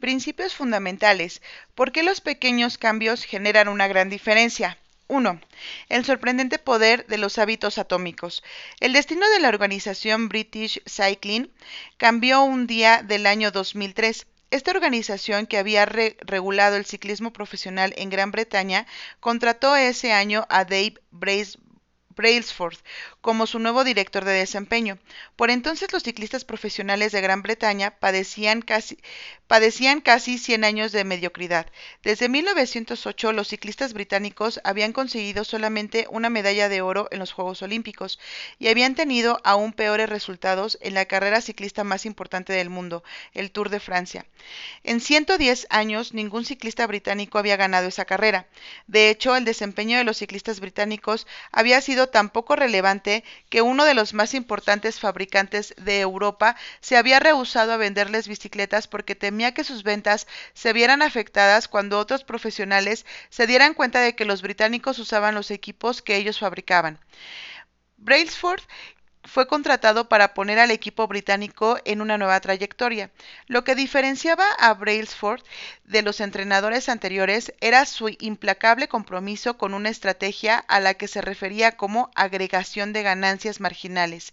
Principios fundamentales. ¿Por qué los pequeños cambios generan una gran diferencia? 1. El sorprendente poder de los hábitos atómicos. El destino de la organización British Cycling cambió un día del año 2003. Esta organización, que había regulado el ciclismo profesional en Gran Bretaña, contrató ese año a Dave Brailsford como su nuevo director de desempeño. Por entonces los ciclistas profesionales de Gran Bretaña padecían casi, padecían casi 100 años de mediocridad. Desde 1908 los ciclistas británicos habían conseguido solamente una medalla de oro en los Juegos Olímpicos y habían tenido aún peores resultados en la carrera ciclista más importante del mundo, el Tour de Francia. En 110 años ningún ciclista británico había ganado esa carrera. De hecho, el desempeño de los ciclistas británicos había sido tan poco relevante que uno de los más importantes fabricantes de Europa se había rehusado a venderles bicicletas porque temía que sus ventas se vieran afectadas cuando otros profesionales se dieran cuenta de que los británicos usaban los equipos que ellos fabricaban. Brailsford fue contratado para poner al equipo británico en una nueva trayectoria. Lo que diferenciaba a Brailsford de los entrenadores anteriores era su implacable compromiso con una estrategia a la que se refería como agregación de ganancias marginales,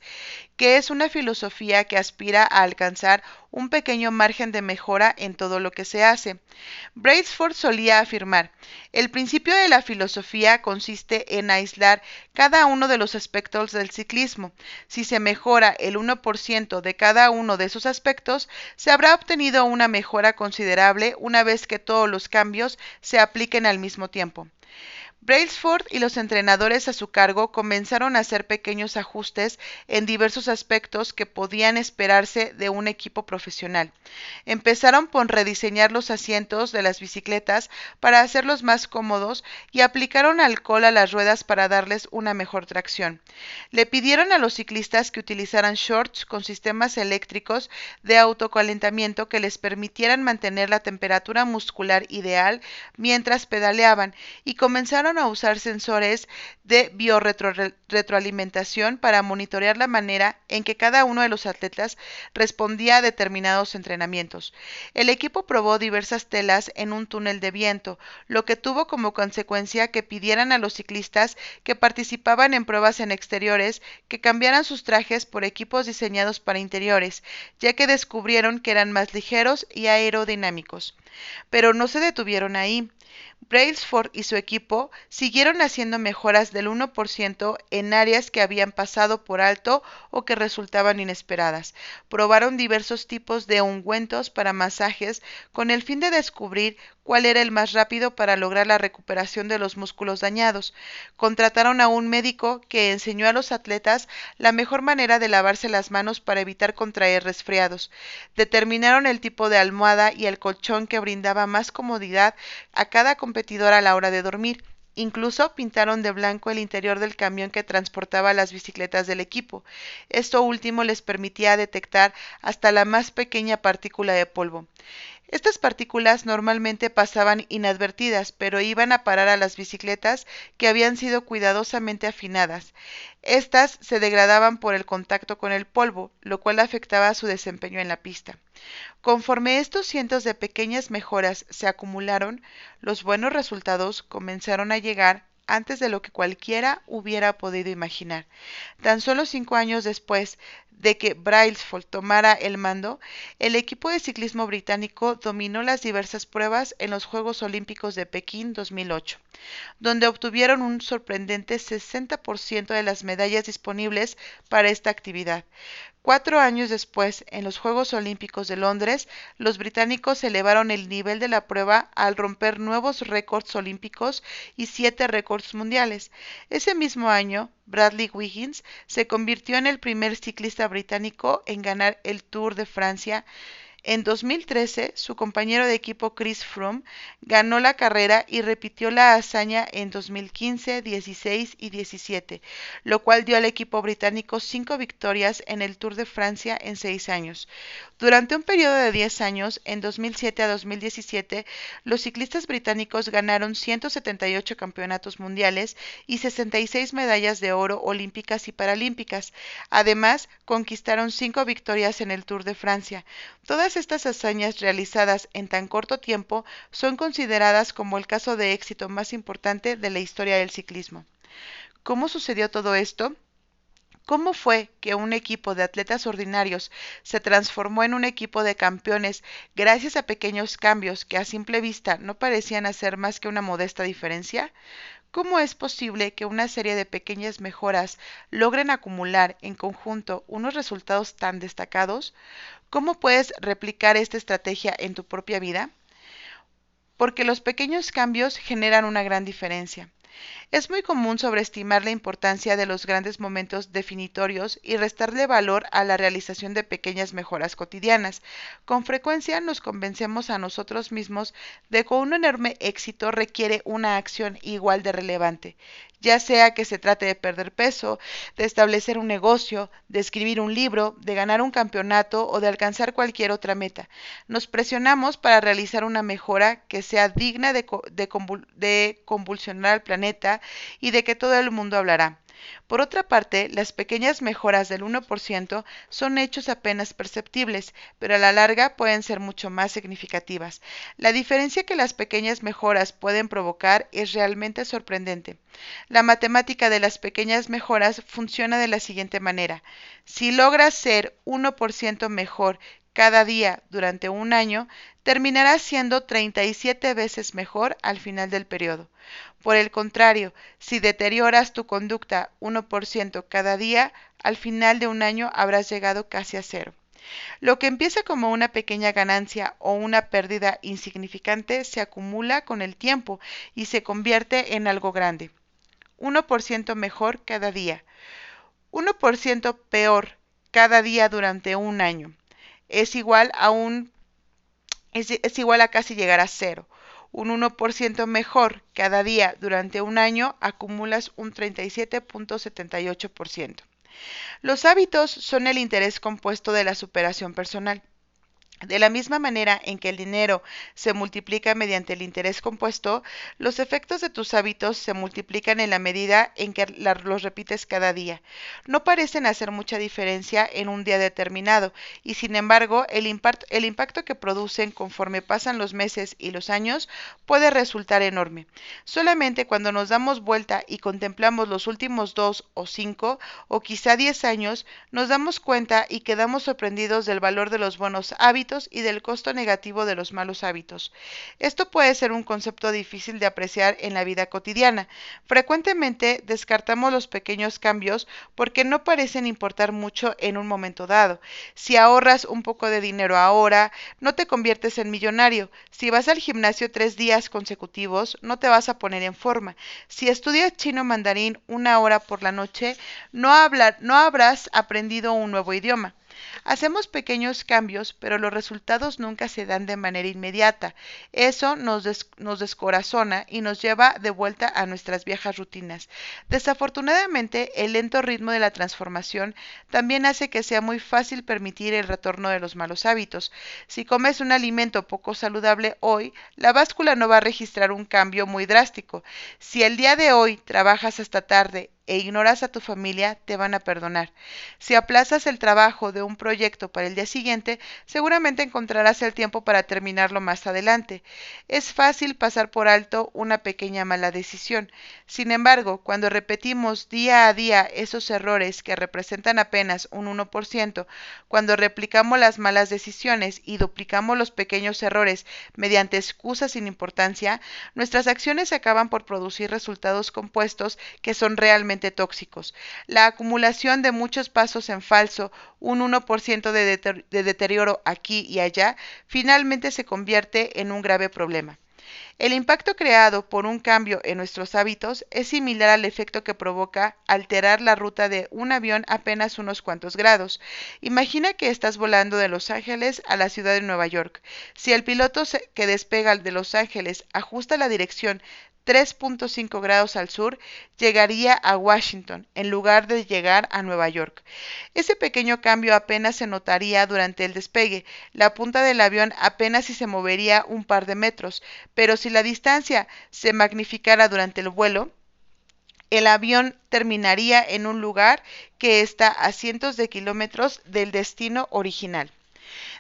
que es una filosofía que aspira a alcanzar un pequeño margen de mejora en todo lo que se hace. Brailsford solía afirmar, el principio de la filosofía consiste en aislar cada uno de los aspectos del ciclismo. Si se mejora el 1% de cada uno de esos aspectos, se habrá obtenido una mejora considerable una vez que todos los cambios se apliquen al mismo tiempo. Brailsford y los entrenadores a su cargo comenzaron a hacer pequeños ajustes en diversos aspectos que podían esperarse de un equipo profesional. Empezaron por rediseñar los asientos de las bicicletas para hacerlos más cómodos y aplicaron alcohol a las ruedas para darles una mejor tracción. Le pidieron a los ciclistas que utilizaran shorts con sistemas eléctricos de autocalentamiento que les permitieran mantener la temperatura muscular ideal mientras pedaleaban y comenzaron a usar sensores de biorretroalimentación para monitorear la manera en que cada uno de los atletas respondía a determinados entrenamientos. El equipo probó diversas telas en un túnel de viento, lo que tuvo como consecuencia que pidieran a los ciclistas que participaban en pruebas en exteriores que cambiaran sus trajes por equipos diseñados para interiores, ya que descubrieron que eran más ligeros y aerodinámicos. Pero no se detuvieron ahí. Brailsford y su equipo siguieron haciendo mejoras del 1% en áreas que habían pasado por alto o que resultaban inesperadas. Probaron diversos tipos de ungüentos para masajes con el fin de descubrir cuál era el más rápido para lograr la recuperación de los músculos dañados. Contrataron a un médico que enseñó a los atletas la mejor manera de lavarse las manos para evitar contraer resfriados. Determinaron el tipo de almohada y el colchón que brindaba más comodidad a cada competidor a la hora de dormir. Incluso pintaron de blanco el interior del camión que transportaba las bicicletas del equipo. Esto último les permitía detectar hasta la más pequeña partícula de polvo. Estas partículas normalmente pasaban inadvertidas, pero iban a parar a las bicicletas que habían sido cuidadosamente afinadas. Estas se degradaban por el contacto con el polvo, lo cual afectaba su desempeño en la pista. Conforme estos cientos de pequeñas mejoras se acumularon, los buenos resultados comenzaron a llegar antes de lo que cualquiera hubiera podido imaginar. Tan solo cinco años después de que Brailsford tomara el mando, el equipo de ciclismo británico dominó las diversas pruebas en los Juegos Olímpicos de Pekín 2008, donde obtuvieron un sorprendente 60% de las medallas disponibles para esta actividad. Cuatro años después, en los Juegos Olímpicos de Londres, los británicos elevaron el nivel de la prueba al romper nuevos récords olímpicos y siete récords mundiales. Ese mismo año, Bradley Wiggins se convirtió en el primer ciclista británico en ganar el Tour de Francia en 2013, su compañero de equipo Chris Froome ganó la carrera y repitió la hazaña en 2015, 16 y 17, lo cual dio al equipo británico cinco victorias en el Tour de Francia en seis años. Durante un periodo de 10 años, en 2007 a 2017, los ciclistas británicos ganaron 178 campeonatos mundiales y 66 medallas de oro olímpicas y paralímpicas. Además, conquistaron cinco victorias en el Tour de Francia. Todas Estas hazañas realizadas en tan corto tiempo son consideradas como el caso de éxito más importante de la historia del ciclismo. ¿Cómo sucedió todo esto? ¿Cómo fue que un equipo de atletas ordinarios se transformó en un equipo de campeones gracias a pequeños cambios que a simple vista no parecían hacer más que una modesta diferencia? ¿Cómo es posible que una serie de pequeñas mejoras logren acumular en conjunto unos resultados tan destacados? ¿Cómo puedes replicar esta estrategia en tu propia vida? Porque los pequeños cambios generan una gran diferencia. Es muy común sobreestimar la importancia de los grandes momentos definitorios y restarle valor a la realización de pequeñas mejoras cotidianas. Con frecuencia nos convencemos a nosotros mismos de que un enorme éxito requiere una acción igual de relevante, ya sea que se trate de perder peso, de establecer un negocio, de escribir un libro, de ganar un campeonato o de alcanzar cualquier otra meta. Nos presionamos para realizar una mejora que sea digna de, de convulsionar al planeta y de que todo el mundo hablará. Por otra parte, las pequeñas mejoras del 1% son hechos apenas perceptibles, pero a la larga pueden ser mucho más significativas. La diferencia que las pequeñas mejoras pueden provocar es realmente sorprendente. La matemática de las pequeñas mejoras funciona de la siguiente manera. Si logras ser 1% mejor cada día durante un año, terminará siendo 37 veces mejor al final del periodo. Por el contrario, si deterioras tu conducta 1% cada día, al final de un año habrás llegado casi a cero. Lo que empieza como una pequeña ganancia o una pérdida insignificante se acumula con el tiempo y se convierte en algo grande. 1% mejor cada día. 1% peor cada día durante un año es igual a un es, es igual a casi llegar a cero. Un 1% mejor cada día durante un año acumulas un 37.78%. Los hábitos son el interés compuesto de la superación personal. De la misma manera en que el dinero se multiplica mediante el interés compuesto, los efectos de tus hábitos se multiplican en la medida en que los repites cada día. No parecen hacer mucha diferencia en un día determinado, y sin embargo el, impacto que producen conforme pasan los meses y los años puede resultar enorme. Solamente cuando nos damos vuelta y contemplamos los últimos dos o cinco o quizá diez años, nos damos cuenta y quedamos sorprendidos del valor de los buenos hábitos y del costo negativo de los malos hábitos. Esto puede ser un concepto difícil de apreciar en la vida cotidiana. Frecuentemente descartamos los pequeños cambios porque no parecen importar mucho en un momento dado. Si ahorras un poco de dinero ahora, no te conviertes en millonario. Si vas al gimnasio tres días consecutivos, no te vas a poner en forma. Si estudias chino mandarín una hora por la noche, no, no habrás aprendido un nuevo idioma. Hacemos pequeños cambios, pero los resultados nunca se dan de manera inmediata. Eso nos, descorazona y nos lleva de vuelta a nuestras viejas rutinas. Desafortunadamente, el lento ritmo de la transformación también hace que sea muy fácil permitir el retorno de los malos hábitos. Si comes un alimento poco saludable hoy, la báscula no va a registrar un cambio muy drástico. Si el día de hoy trabajas hasta tarde e ignoras a tu familia, te van a perdonar. Si aplazas el trabajo de un proyecto para el día siguiente, seguramente encontrarás el tiempo para terminarlo más adelante. Es fácil pasar por alto una pequeña mala decisión. Sin embargo, cuando repetimos día a día esos errores que representan apenas un 1%, cuando replicamos las malas decisiones y duplicamos los pequeños errores mediante excusas sin importancia, nuestras acciones acaban por producir resultados compuestos que son realmente tóxicos. La acumulación de muchos pasos en falso, un 1% de, de deterioro aquí y allá, finalmente se convierte en un grave problema. El impacto creado por un cambio en nuestros hábitos es similar al efecto que provoca alterar la ruta de un avión apenas unos cuantos grados. Imagina que estás volando de Los Ángeles a la ciudad de Nueva York. Si el piloto que despega de Los Ángeles ajusta la dirección 3.5 grados al sur, llegaría a Washington en lugar de llegar a Nueva York. Ese pequeño cambio apenas se notaría durante el despegue. La punta del avión apenas si se movería un par de metros, pero si la distancia se magnificara durante el vuelo, el avión terminaría en un lugar que está a cientos de kilómetros del destino original.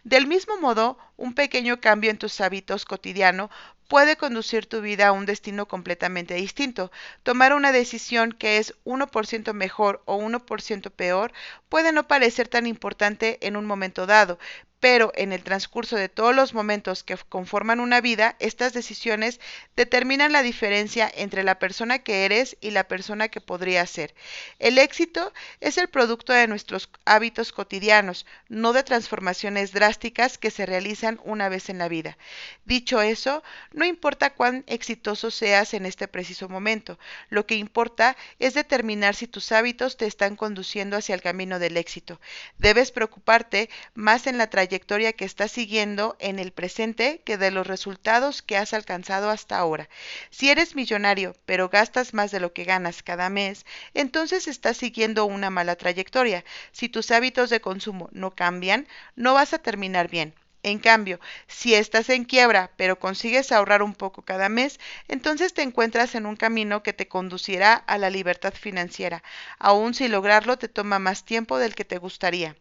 Del mismo modo, un pequeño cambio en tus hábitos cotidianos puede conducir tu vida a un destino completamente distinto. Tomar una decisión que es 1% mejor o 1% peor puede no parecer tan importante en un momento dado, pero en el transcurso de todos los momentos que conforman una vida, estas decisiones determinan la diferencia entre la persona que eres y la persona que podría ser. El éxito es el producto de nuestros hábitos cotidianos, no de transformaciones drásticas que se realizan una vez en la vida. Dicho eso, no importa cuán exitoso seas en este preciso momento, lo que importa es determinar si tus hábitos te están conduciendo hacia el camino del éxito. Debes preocuparte más en la trayectoria que estás siguiendo en el presente que de los resultados que has alcanzado hasta ahora. Si eres millonario, pero gastas más de lo que ganas cada mes, entonces estás siguiendo una mala trayectoria. Si tus hábitos de consumo no cambian, no vas a terminar bien. En cambio, si estás en quiebra, pero consigues ahorrar un poco cada mes, entonces te encuentras en un camino que te conducirá a la libertad financiera, aun si lograrlo te toma más tiempo del que te gustaría.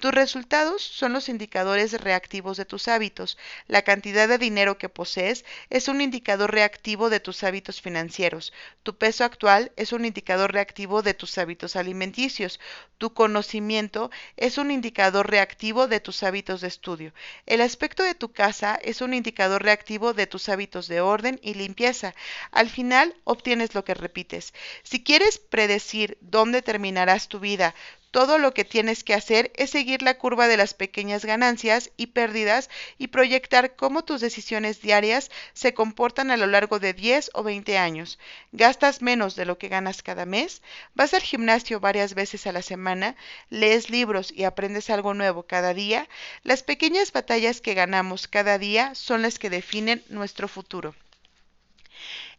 Tus resultados son los indicadores reactivos de tus hábitos. La cantidad de dinero que posees es un indicador reactivo de tus hábitos financieros. Tu peso actual es un indicador reactivo de tus hábitos alimenticios. Tu conocimiento es un indicador reactivo de tus hábitos de estudio. El aspecto de tu casa es un indicador reactivo de tus hábitos de orden y limpieza. Al final obtienes lo que repites. Si quieres predecir dónde terminarás tu vida, todo lo que tienes que hacer es seguir la curva de las pequeñas ganancias y pérdidas y proyectar cómo tus decisiones diarias se comportan a lo largo de 10 o 20 años. ¿Gastas menos de lo que ganas cada mes? ¿Vas al gimnasio varias veces a la semana? ¿Lees libros y aprendes algo nuevo cada día? Las pequeñas batallas que ganamos cada día son las que definen nuestro futuro.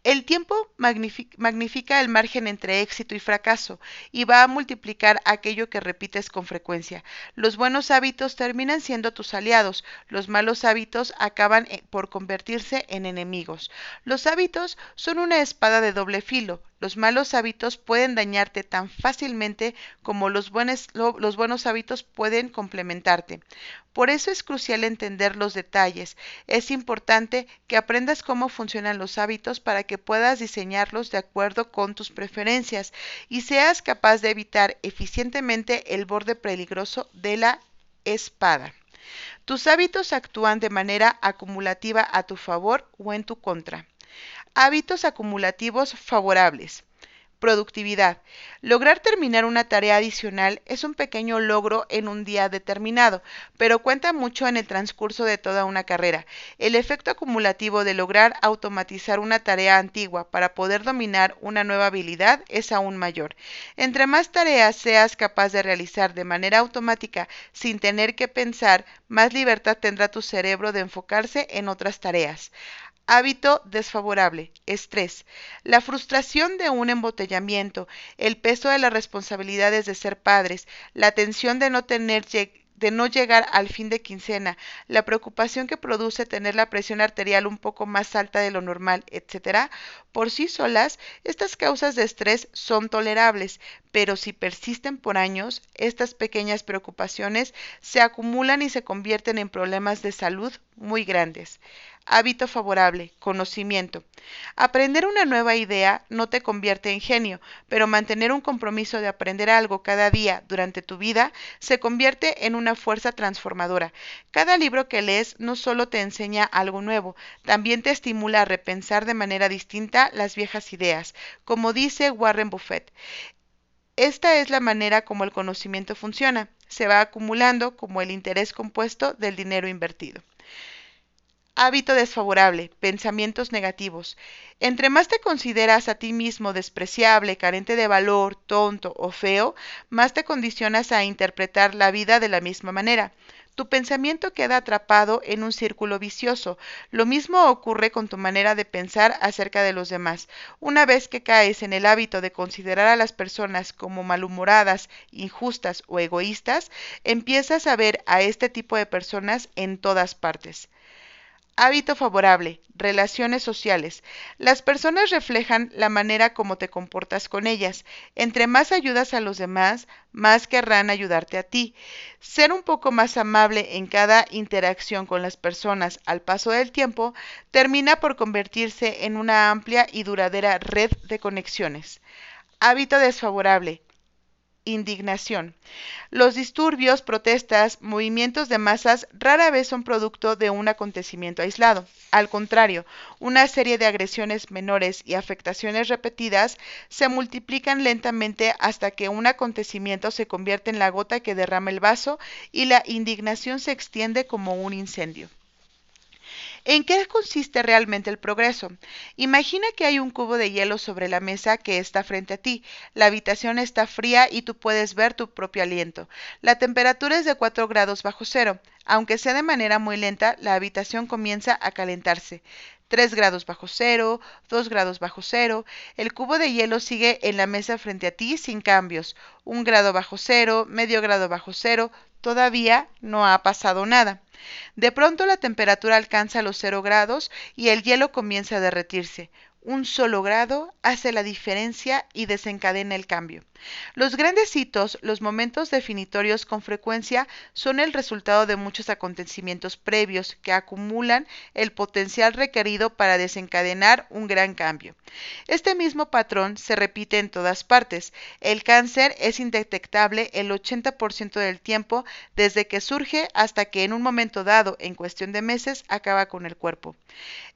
El tiempo magnifica el margen entre éxito y fracaso y va a multiplicar aquello que repites con frecuencia. Los buenos hábitos terminan siendo tus aliados, los malos hábitos acaban eh, por convertirse en enemigos. Los hábitos son una espada de doble filo. Los malos hábitos pueden dañarte tan fácilmente como los buenos, hábitos pueden complementarte. Por eso es crucial entender los detalles. Es importante que aprendas cómo funcionan los hábitos para que puedas diseñarlos de acuerdo con tus preferencias y seas capaz de evitar eficientemente el borde peligroso de la espada. Tus hábitos actúan de manera acumulativa a tu favor o en tu contra. Hábitos acumulativos favorables. Productividad. Lograr terminar una tarea adicional es un pequeño logro en un día determinado, pero cuenta mucho en el transcurso de toda una carrera. El efecto acumulativo de lograr automatizar una tarea antigua para poder dominar una nueva habilidad es aún mayor. Entre más tareas seas capaz de realizar de manera automática sin tener que pensar, más libertad tendrá tu cerebro de enfocarse en otras tareas. Hábito desfavorable, estrés, la frustración de un embotellamiento, el peso de las responsabilidades de ser padres, la tensión de no llegar al fin de quincena, la preocupación que produce tener la presión arterial un poco más alta de lo normal, etc., por sí solas, estas causas de estrés son tolerables, pero si persisten por años, estas pequeñas preocupaciones se acumulan y se convierten en problemas de salud muy grandes. Hábito favorable, conocimiento. Aprender una nueva idea no te convierte en genio, pero mantener un compromiso de aprender algo cada día durante tu vida se convierte en una fuerza transformadora. Cada libro que lees no solo te enseña algo nuevo, también te estimula a repensar de manera distinta las viejas ideas, como dice Warren Buffett. Esta es la manera como el conocimiento funciona. Se va acumulando como el interés compuesto del dinero invertido. Hábito desfavorable, pensamientos negativos. Entre más te consideras a ti mismo despreciable, carente de valor, tonto o feo, más te condicionas a interpretar la vida de la misma manera. Tu pensamiento queda atrapado en un círculo vicioso. Lo mismo ocurre con tu manera de pensar acerca de los demás. Una vez que caes en el hábito de considerar a las personas como malhumoradas, injustas o egoístas, empiezas a ver a este tipo de personas en todas partes. Hábito favorable. Relaciones sociales. Las personas reflejan la manera como te comportas con ellas. Entre más ayudas a los demás, más querrán ayudarte a ti. Ser un poco más amable en cada interacción con las personas al paso del tiempo termina por convertirse en una amplia y duradera red de conexiones. Hábito desfavorable indignación. Los disturbios, protestas, movimientos de masas rara vez son producto de un acontecimiento aislado. Al contrario, una serie de agresiones menores y afectaciones repetidas se multiplican lentamente hasta que un acontecimiento se convierte en la gota que derrama el vaso y la indignación se extiende como un incendio. ¿En qué consiste realmente el progreso? Imagina que hay un cubo de hielo sobre la mesa que está frente a ti. La habitación está fría y tú puedes ver tu propio aliento. La temperatura es de 4 grados bajo cero. Aunque sea de manera muy lenta, la habitación comienza a calentarse. 3 grados bajo cero, 2 grados bajo cero. El cubo de hielo sigue en la mesa frente a ti sin cambios. 1 grado bajo cero, medio grado bajo cero. Todavía no ha pasado nada. De pronto la temperatura alcanza los cero grados y el hielo comienza a derretirse. Un solo grado hace la diferencia y desencadena el cambio. Los grandes hitos, los momentos definitorios con frecuencia son el resultado de muchos acontecimientos previos que acumulan el potencial requerido para desencadenar un gran cambio. Este mismo patrón se repite en todas partes. El cáncer es indetectable el 80% del tiempo desde que surge hasta que en un momento dado, en cuestión de meses, acaba con el cuerpo.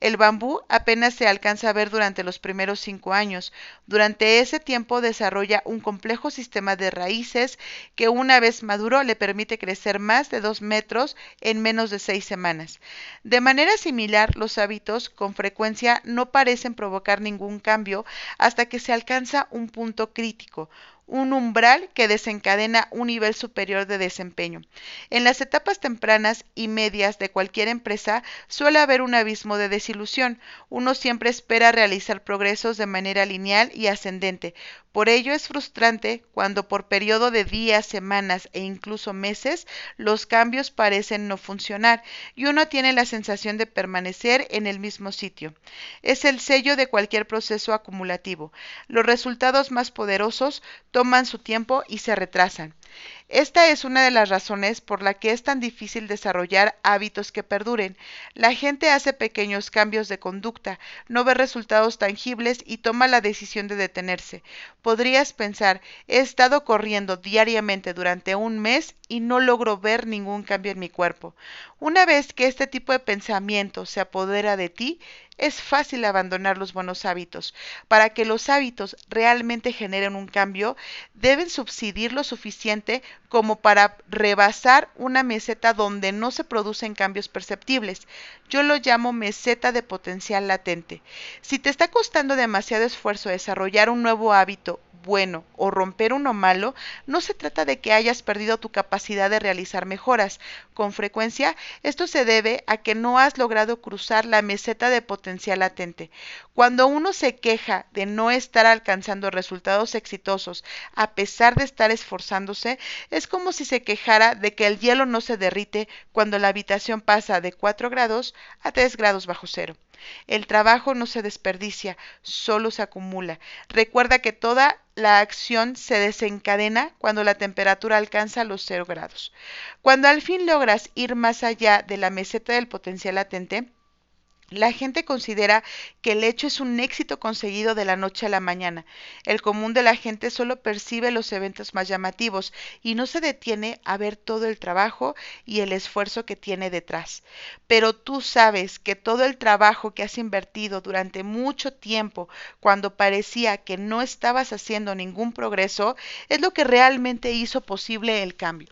El bambú apenas se alcanza a ver durante los primeros cinco años. Durante ese tiempo desarrolla un complejo sistema de raíces que una vez maduro le permite crecer más de dos metros en menos de seis semanas. De manera similar, los hábitos con frecuencia no parecen provocar ningún cambio hasta que se alcanza un punto crítico, un umbral que desencadena un nivel superior de desempeño. En las etapas tempranas y medias de cualquier empresa suele haber un abismo de desilusión. Uno siempre espera realizar progresos de manera lineal y ascendente. Por ello es frustrante cuando por periodo de días, semanas e incluso meses los cambios parecen no funcionar y uno tiene la sensación de permanecer en el mismo sitio. Es el sello de cualquier proceso acumulativo. Los resultados más poderosos toman su tiempo y se retrasan. Esta es una de las razones por la que es tan difícil desarrollar hábitos que perduren. La gente hace pequeños cambios de conducta, no ve resultados tangibles y toma la decisión de detenerse. Podrías pensar, he estado corriendo diariamente durante un mes y no logro ver ningún cambio en mi cuerpo. Una vez que este tipo de pensamiento se apodera de ti, es fácil abandonar los buenos hábitos. Para que los hábitos realmente generen un cambio, deben subsidir lo suficiente como para rebasar una meseta donde no se producen cambios perceptibles. Yo lo llamo meseta de potencial latente. Si te está costando demasiado esfuerzo desarrollar un nuevo hábito bueno o romper uno malo, no se trata de que hayas perdido tu capacidad de realizar mejoras. Con frecuencia, esto se debe a que no has logrado cruzar la meseta de potencial latente. Cuando uno se queja de no estar alcanzando resultados exitosos a pesar de estar esforzándose, es como si se quejara de que el hielo no se derrite cuando la habitación pasa de 4 grados a 3 grados bajo cero. El trabajo no se desperdicia, solo se acumula. Recuerda que toda la acción se desencadena cuando la temperatura alcanza los cero grados. Cuando al fin logras ir más allá de la meseta del potencial latente, la gente considera que el hecho es un éxito conseguido de la noche a la mañana. El común de la gente solo percibe los eventos más llamativos y no se detiene a ver todo el trabajo y el esfuerzo que tiene detrás. Pero tú sabes que todo el trabajo que has invertido durante mucho tiempo, cuando parecía que no estabas haciendo ningún progreso, es lo que realmente hizo posible el cambio.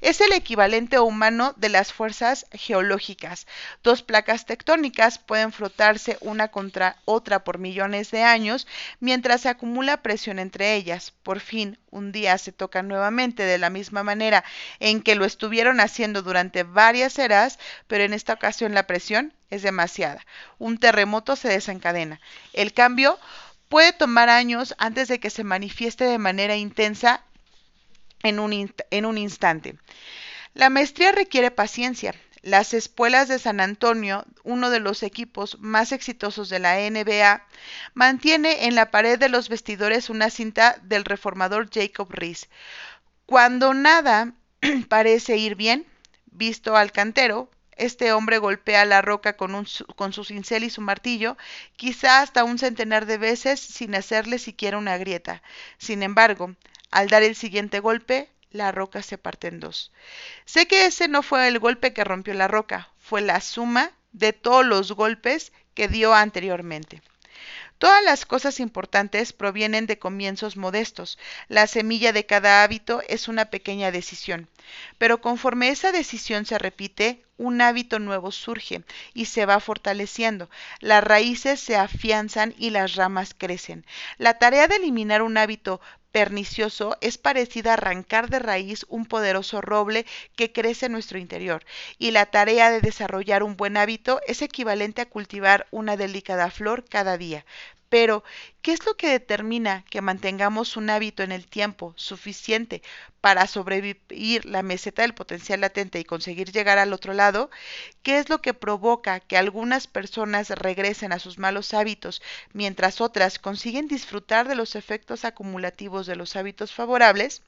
Es el equivalente humano de las fuerzas geológicas. Dos placas tectónicas pueden frotarse una contra otra por millones de años mientras se acumula presión entre ellas. Por fin, un día se tocan nuevamente de la misma manera en que lo estuvieron haciendo durante varias eras, pero en esta ocasión la presión es demasiada. Un terremoto se desencadena. El cambio puede tomar años antes de que se manifieste de manera intensa en un, instante. La maestría requiere paciencia. las espuelas de San Antonio, uno de los equipos más exitosos de la NBA, mantiene en la pared de los vestidores una cinta del reformador Jacob Riis. Cuando nada parece ir bien, visto al cantero, este hombre golpea la roca con, su cincel y su martillo, quizá hasta un centenar de veces sin hacerle siquiera una grieta. Sin embargo, al dar el siguiente golpe, la roca se parte en dos. Sé que ese no fue el golpe que rompió la roca, fue la suma de todos los golpes que dio anteriormente. Todas las cosas importantes provienen de comienzos modestos. La semilla de cada hábito es una pequeña decisión. Pero conforme esa decisión se repite, un hábito nuevo surge y se va fortaleciendo. Las raíces se afianzan y las ramas crecen. La tarea de eliminar un hábito pernicioso es parecida a arrancar de raíz un poderoso roble que crece en nuestro interior, y la tarea de desarrollar un buen hábito es equivalente a cultivar una delicada flor cada día. Pero, ¿qué es lo que determina que mantengamos un hábito en el tiempo suficiente para sobrevivir la meseta del potencial latente y conseguir llegar al otro lado? ¿Qué es lo que provoca que algunas personas regresen a sus malos hábitos mientras otras consiguen disfrutar de los efectos acumulativos de los hábitos favorables?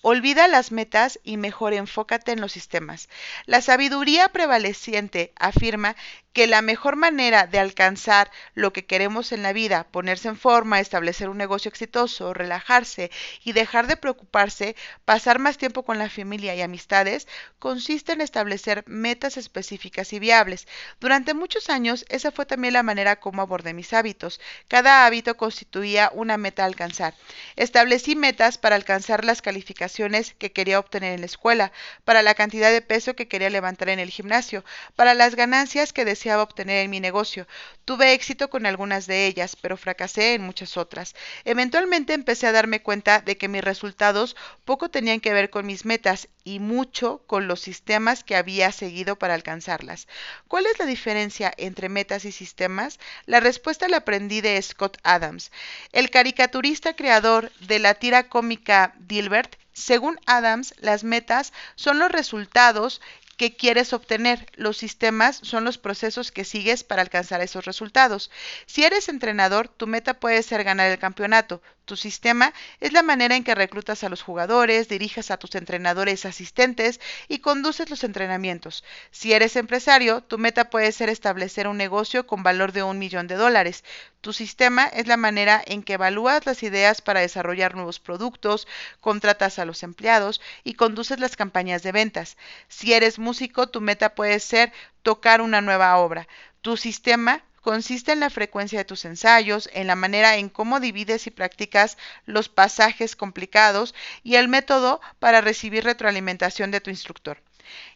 Olvida las metas y mejor enfócate en los sistemas. La sabiduría prevaleciente afirma que la mejor manera de alcanzar lo que queremos en la vida, ponerse en forma, establecer un negocio exitoso, relajarse y dejar de preocuparse, pasar más tiempo con la familia y amistades, consiste en establecer metas específicas y viables. Durante muchos años esa fue también la manera como abordé mis hábitos. Cada hábito constituía una meta a alcanzar. Establecí metas para alcanzar las calificaciones que quería obtener en la escuela, para la cantidad de peso que quería levantar en el gimnasio, para las ganancias que deseaba obtener en mi negocio. Tuve éxito con algunas de ellas, pero fracasé en muchas otras. Eventualmente empecé a darme cuenta de que mis resultados poco tenían que ver con mis metas y mucho con los sistemas que había seguido para alcanzarlas. ¿Cuál es la diferencia entre metas y sistemas? La respuesta la aprendí de Scott Adams, el caricaturista creador de la tira cómica Dilbert. Según Adams, las metas son los resultados que quieres obtener. Los sistemas son los procesos que sigues para alcanzar esos resultados. Si eres entrenador, tu meta puede ser ganar el campeonato. Tu sistema es la manera en que reclutas a los jugadores, diriges a tus entrenadores asistentes y conduces los entrenamientos. Si eres empresario, tu meta puede ser establecer un negocio con valor de un millón de dólares. Tu sistema es la manera en que evalúas las ideas para desarrollar nuevos productos, contratas a los empleados y conduces las campañas de ventas. Si eres músico, tu meta puede ser tocar una nueva obra. Tu sistema consiste en la frecuencia de tus ensayos, en la manera en cómo divides y practicas los pasajes complicados y el método para recibir retroalimentación de tu instructor.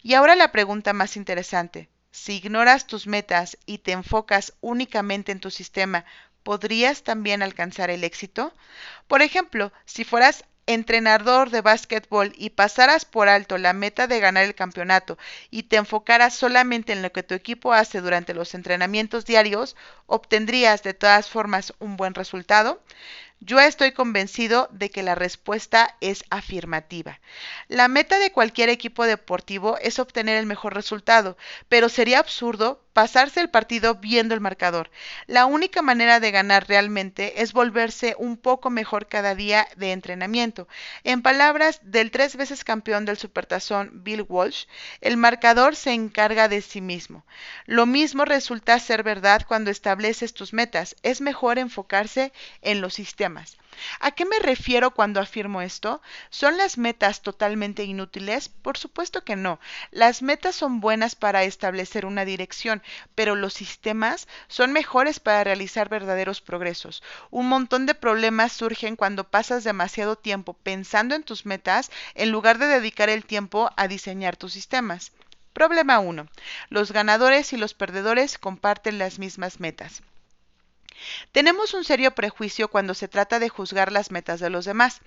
Y ahora la pregunta más interesante. Si ignoras tus metas y te enfocas únicamente en tu sistema, ¿podrías también alcanzar el éxito? Por ejemplo, si fueras entrenador de básquetbol y pasaras por alto la meta de ganar el campeonato y te enfocaras solamente en lo que tu equipo hace durante los entrenamientos diarios, ¿obtendrías de todas formas un buen resultado? Yo estoy convencido de que la respuesta es afirmativa. La meta de cualquier equipo deportivo es obtener el mejor resultado, pero sería absurdo pasarse el partido viendo el marcador. La única manera de ganar realmente es volverse un poco mejor cada día de entrenamiento. En palabras del tres veces campeón del Supertazón Bill Walsh, el marcador se encarga de sí mismo. Lo mismo resulta ser verdad cuando estableces tus metas. Es mejor enfocarse en los sistemas. ¿A qué me refiero cuando afirmo esto? ¿Son las metas totalmente inútiles? Por supuesto que no. Las metas son buenas para establecer una dirección, pero los sistemas son mejores para realizar verdaderos progresos. Un montón de problemas surgen cuando pasas demasiado tiempo pensando en tus metas en lugar de dedicar el tiempo a diseñar tus sistemas. Problema 1. Los ganadores y los perdedores comparten las mismas metas. Tenemos un serio prejuicio cuando se trata de juzgar las metas de los demás.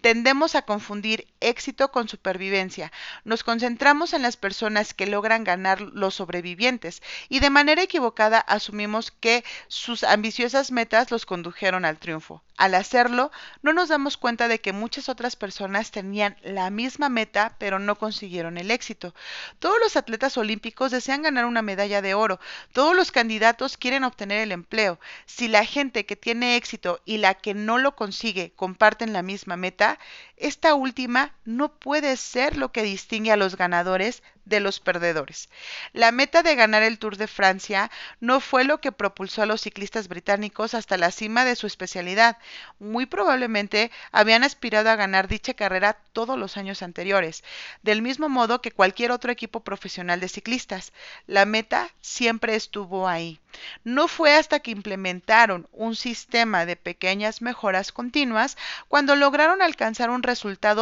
Tendemos a confundir éxito con supervivencia. Nos concentramos en las personas que logran ganar los sobrevivientes y de manera equivocada asumimos que sus ambiciosas metas los condujeron al triunfo. Al hacerlo, no nos damos cuenta de que muchas otras personas tenían la misma meta pero no consiguieron el éxito. Todos los atletas olímpicos desean ganar una medalla de oro. Todos los candidatos quieren obtener el empleo. Si la gente que tiene éxito y la que no lo consigue comparten la misma meta, esta última no puede ser lo que distingue a los ganadores de los perdedores. La meta de ganar el Tour de Francia no fue lo que propulsó a los ciclistas británicos hasta la cima de su especialidad. Muy probablemente habían aspirado a ganar dicha carrera todos los años anteriores, del mismo modo que cualquier otro equipo profesional de ciclistas. La meta siempre estuvo ahí. No fue hasta que implementaron un sistema de pequeñas mejoras continuas cuando lograron alcanzar un resultado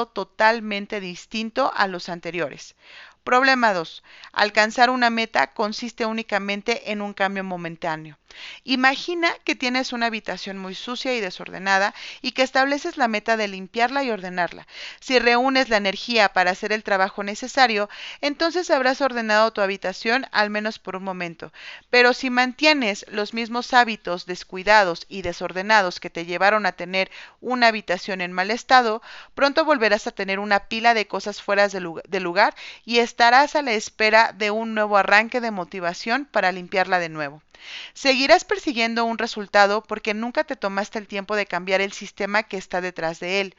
totalmente distinto a los anteriores. Problema 2. Alcanzar una meta consiste únicamente en un cambio momentáneo. Imagina que tienes una habitación muy sucia y desordenada y que estableces la meta de limpiarla y ordenarla. Si reúnes la energía para hacer el trabajo necesario, entonces habrás ordenado tu habitación al menos por un momento. Pero si mantienes los mismos hábitos descuidados y desordenados que te llevaron a tener una habitación en mal estado, pronto volverás a tener una pila de cosas fuera de lugar y estarás a la espera de un nuevo arranque de motivación para limpiarla de nuevo. Seguirás persiguiendo un resultado porque nunca te tomaste el tiempo de cambiar el sistema que está detrás de él.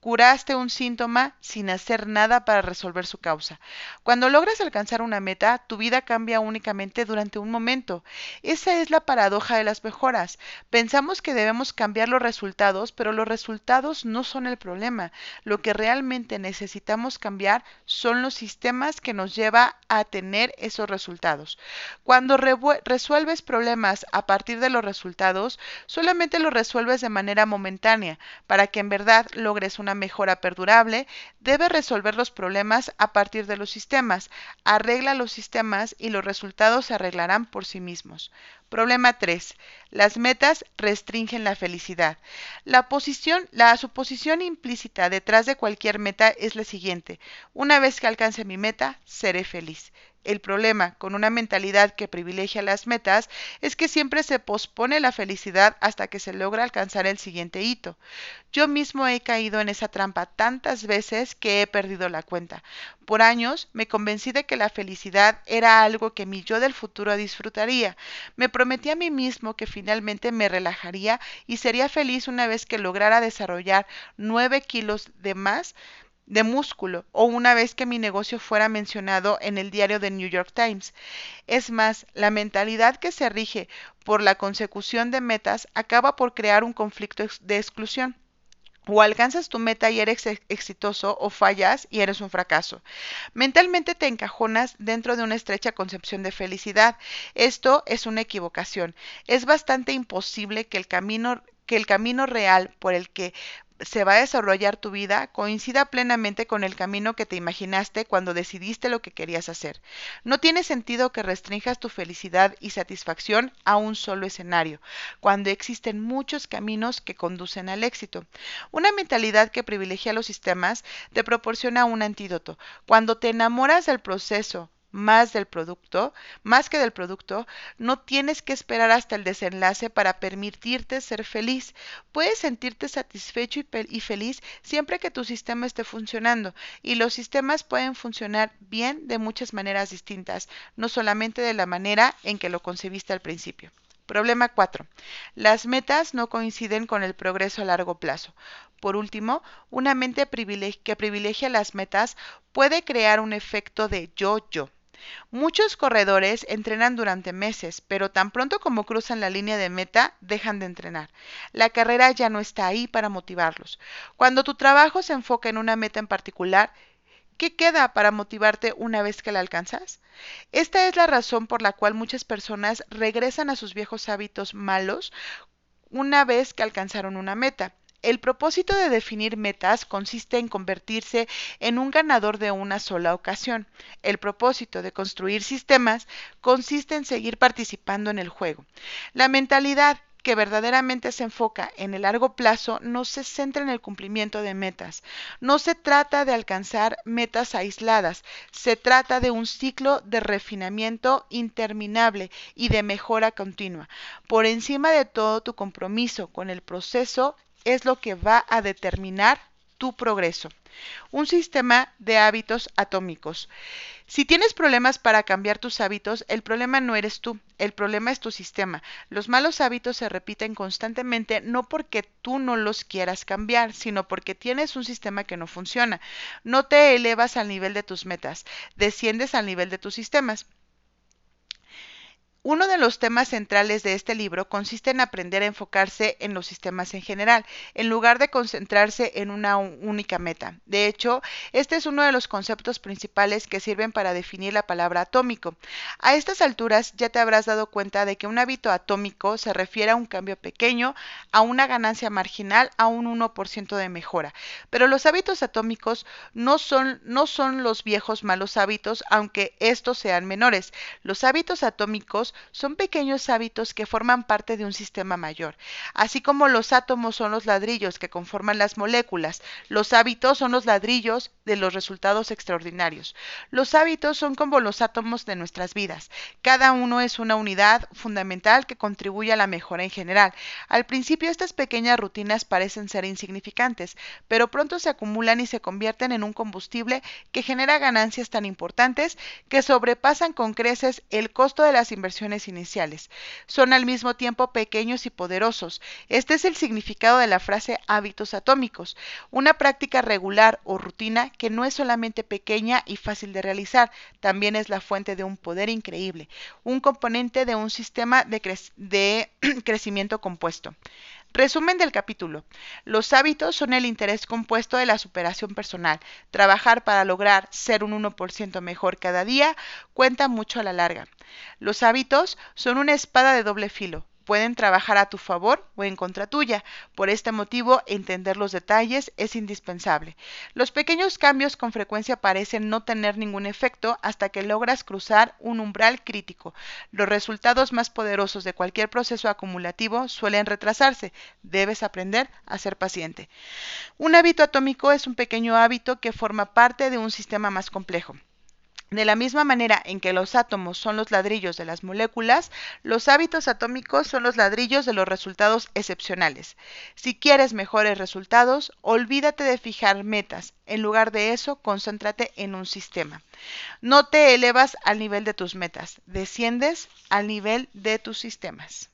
Curaste un síntoma sin hacer nada para resolver su causa. Cuando logras alcanzar una meta, tu vida cambia únicamente durante un momento. Esa es la paradoja de las mejoras. Pensamos que debemos cambiar los resultados, pero los resultados no son el problema. Lo que realmente necesitamos cambiar son los sistemas que nos lleva a tener esos resultados. Cuando resuelves problemas a partir de los resultados, solamente los resuelves de manera momentánea, para que en verdad logres una mejora perdurable, debe resolver los problemas a partir de los sistemas. Arregla los sistemas y los resultados se arreglarán por sí mismos. Problema 3. Las metas restringen la felicidad. La, posición, la suposición implícita detrás de cualquier meta es la siguiente. Una vez que alcance mi meta, seré feliz. El problema con una mentalidad que privilegia las metas es que siempre se pospone la felicidad hasta que se logra alcanzar el siguiente hito. Yo mismo he caído en esa trampa tantas veces que he perdido la cuenta. Por años me convencí de que la felicidad era algo que mi yo del futuro disfrutaría. Me prometí a mí mismo que finalmente me relajaría y sería feliz una vez que lograra desarrollar nueve kilos de más de músculo o una vez que mi negocio fuera mencionado en el diario The New York Times. Es más, la mentalidad que se rige por la consecución de metas acaba por crear un conflicto de exclusión. O alcanzas tu meta y eres exitoso o fallas y eres un fracaso. Mentalmente te encajonas dentro de una estrecha concepción de felicidad. Esto es una equivocación. Es bastante imposible que el camino que el camino real por el que se va a desarrollar tu vida coincida plenamente con el camino que te imaginaste cuando decidiste lo que querías hacer. No tiene sentido que restringas tu felicidad y satisfacción a un solo escenario, cuando existen muchos caminos que conducen al éxito. Una mentalidad que privilegia los sistemas te proporciona un antídoto. Cuando te enamoras del proceso, más del producto, más que del producto, no tienes que esperar hasta el desenlace para permitirte ser feliz. Puedes sentirte satisfecho y, feliz siempre que tu sistema esté funcionando. Y los sistemas pueden funcionar bien de muchas maneras distintas, no solamente de la manera en que lo concebiste al principio. Problema 4. Las metas no coinciden con el progreso a largo plazo. Por último, una mente que privilegia las metas puede crear un efecto de yo-yo Muchos corredores entrenan durante meses, pero tan pronto como cruzan la línea de meta, dejan de entrenar. La carrera ya no está ahí para motivarlos. Cuando tu trabajo se enfoca en una meta en particular, ¿qué queda para motivarte una vez que la alcanzas? Esta es la razón por la cual muchas personas regresan a sus viejos hábitos malos una vez que alcanzaron una meta. El propósito de definir metas consiste en convertirse en un ganador de una sola ocasión. El propósito de construir sistemas consiste en seguir participando en el juego. La mentalidad que verdaderamente se enfoca en el largo plazo no se centra en el cumplimiento de metas. No se trata de alcanzar metas aisladas, se trata de un ciclo de refinamiento interminable y de mejora continua. Por encima de todo, tu compromiso con el proceso es lo que va a determinar tu progreso. Un sistema de hábitos atómicos. Si tienes problemas para cambiar tus hábitos, el problema no eres tú, el problema es tu sistema. Los malos hábitos se repiten constantemente no porque tú no los quieras cambiar, sino porque tienes un sistema que no funciona. No te elevas al nivel de tus metas, desciendes al nivel de tus sistemas. Uno de los temas centrales de este libro consiste en aprender a enfocarse en los sistemas en general, en lugar de concentrarse en una única meta. De hecho, este es uno de los conceptos principales que sirven para definir la palabra atómico. A estas alturas ya te habrás dado cuenta de que un hábito atómico se refiere a un cambio pequeño, a una ganancia marginal, a un 1% de mejora. Pero los hábitos atómicos no son, los viejos malos hábitos, aunque estos sean menores. Los hábitos atómicos son pequeños hábitos que forman parte de un sistema mayor. Así como los átomos son los ladrillos que conforman las moléculas, los hábitos son los ladrillos de los resultados extraordinarios. Los hábitos son como los átomos de nuestras vidas. Cada uno es una unidad fundamental que contribuye a la mejora en general. Al principio estas pequeñas rutinas parecen ser insignificantes, pero pronto se acumulan y se convierten en un combustible que genera ganancias tan importantes que sobrepasan con creces el costo de las inversiones iniciales. Son al mismo tiempo pequeños y poderosos. Este es el significado de la frase hábitos atómicos, una práctica regular o rutina que no es solamente pequeña y fácil de realizar, también es la fuente de un poder increíble, un componente de un sistema de, de crecimiento compuesto. Resumen del capítulo. Los hábitos son el interés compuesto de la superación personal. Trabajar para lograr ser un 1% mejor cada día cuenta mucho a la larga. Los hábitos son una espada de doble filo pueden trabajar a tu favor o en contra tuya. Por este motivo, entender los detalles es indispensable. Los pequeños cambios con frecuencia parecen no tener ningún efecto hasta que logras cruzar un umbral crítico. Los resultados más poderosos de cualquier proceso acumulativo suelen retrasarse. Debes aprender a ser paciente. Un hábito atómico es un pequeño hábito que forma parte de un sistema más complejo. De la misma manera en que los átomos son los ladrillos de las moléculas, los hábitos atómicos son los ladrillos de los resultados excepcionales. Si quieres mejores resultados, olvídate de fijar metas. En lugar de eso, concéntrate en un sistema. No te elevas al nivel de tus metas, desciendes al nivel de tus sistemas.